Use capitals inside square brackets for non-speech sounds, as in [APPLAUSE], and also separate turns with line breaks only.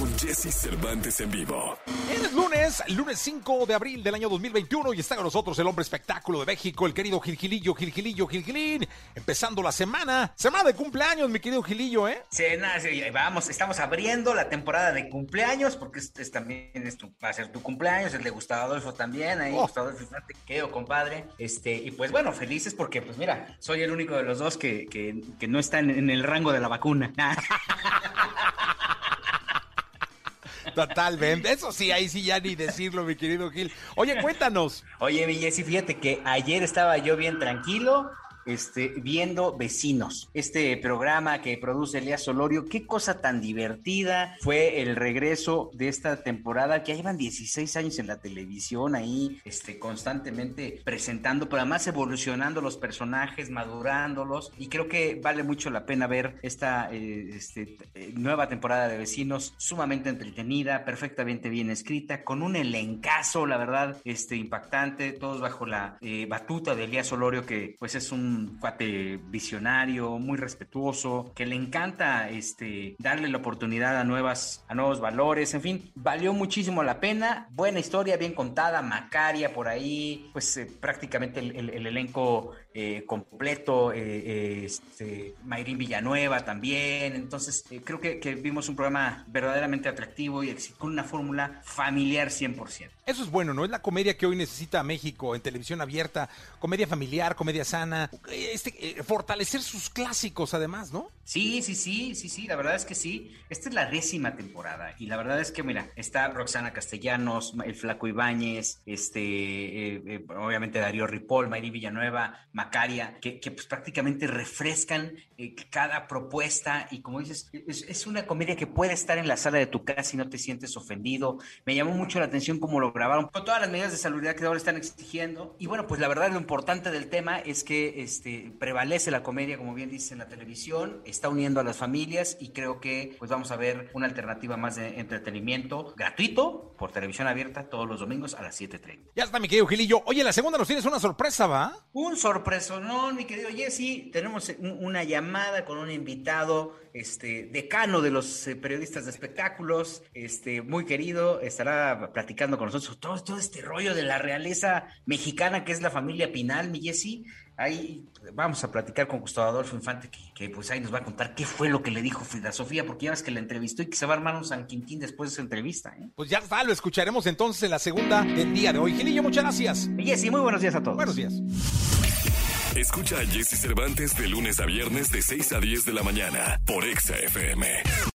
con Jesse Cervantes en vivo.
Es lunes, lunes 5 de abril del año 2021 y está con nosotros el hombre espectáculo de México, el querido Gilgilillo, Gilgilillo, Gilgilín. Empezando la semana, semana de cumpleaños, mi querido Gilillo, ¿eh?
Sí, nada, sí, vamos, estamos abriendo la temporada de cumpleaños porque este es también es tu- va a ser tu cumpleaños, el de Gustavo Adolfo también, ahí
Oh.
Gustavo Adolfo, te quedo, compadre. Este, y pues bueno, felices porque, pues mira, soy el único de los dos que, que, que no está en, en el rango de la vacuna. [LAUGHS]
Totalmente. Eso sí, ahí sí ya ni decirlo, mi querido Gil. Oye, cuéntanos.
Oye, mi Jessy, fíjate que ayer estaba yo bien tranquilo. Este, viendo Vecinos, este programa que produce Elías Solorio, qué cosa tan divertida fue el regreso de esta temporada, que llevan 16 años en la televisión ahí, este, constantemente presentando, pero además evolucionando los personajes, madurándolos, y creo que vale mucho la pena ver esta eh, este, eh, nueva temporada de Vecinos, sumamente entretenida, perfectamente bien escrita, con un elencazo, la verdad, este, impactante, todos bajo la eh, batuta de Elías Solorio, que pues es un cuate visionario, muy respetuoso, que le encanta este, darle la oportunidad a, nuevas, a nuevos valores, en fin, valió muchísimo la pena, buena historia, bien contada, Macaria por ahí, pues eh, prácticamente el, el- el elenco eh, completo, eh, este, Mayrín Villanueva también, entonces creo que, que vimos un programa verdaderamente atractivo y con una fórmula familiar 100%.
Eso es bueno, ¿no? Es la comedia que hoy necesita México en televisión abierta, comedia familiar, comedia sana, este, eh, fortalecer sus clásicos además, ¿no?
Sí, sí, sí, sí, sí, la verdad es que sí. Esta es la décima temporada y la verdad es que, mira, está Roxana Castellanos, el Flaco Ibáñez, este, eh, eh, obviamente Darío Ripoll, Mayri Villanueva, Macaria, que, pues prácticamente refrescan eh, cada propuesta y como dices, es, una comedia que puede estar en la sala de tu casa y no te sientes ofendido. Me llamó mucho la atención cómo lo grabaron, con todas las medidas de salubridad que ahora están exigiendo. Y bueno, pues la verdad lo importante del tema es que este, prevalece la comedia, como bien dice en la televisión, está uniendo a las familias y creo que pues vamos a ver una alternativa más de entretenimiento gratuito por televisión abierta todos los domingos a las 7.30.
Ya está, mi querido Gilillo. Oye, la segunda nos tienes una sorpresa, ¿va?
Un sorpresonón, mi querido Jesse. Tenemos un- una llamada con un invitado, este, decano de los eh, periodistas de espectáculos, este, muy querido. Estará platicando con nosotros todo, todo este rollo de la realeza mexicana que es la familia Pinal, mi Jesse. Ahí vamos a platicar con Gustavo Adolfo Infante, que, que, pues ahí nos va a contar qué fue lo que le dijo Frida Sofía, porque ya ves que la entrevistó y que se va a armar un San Quintín después de esa entrevista. ¿eh?
Pues ya está, lo escucharemos entonces en la segunda del día de hoy. Gilillo, muchas gracias.
Mi Jesse, muy buenos días a todos.
Buenos días.
Escucha a Jesse Cervantes de lunes a viernes de 6 a 10 de la mañana por Exa FM.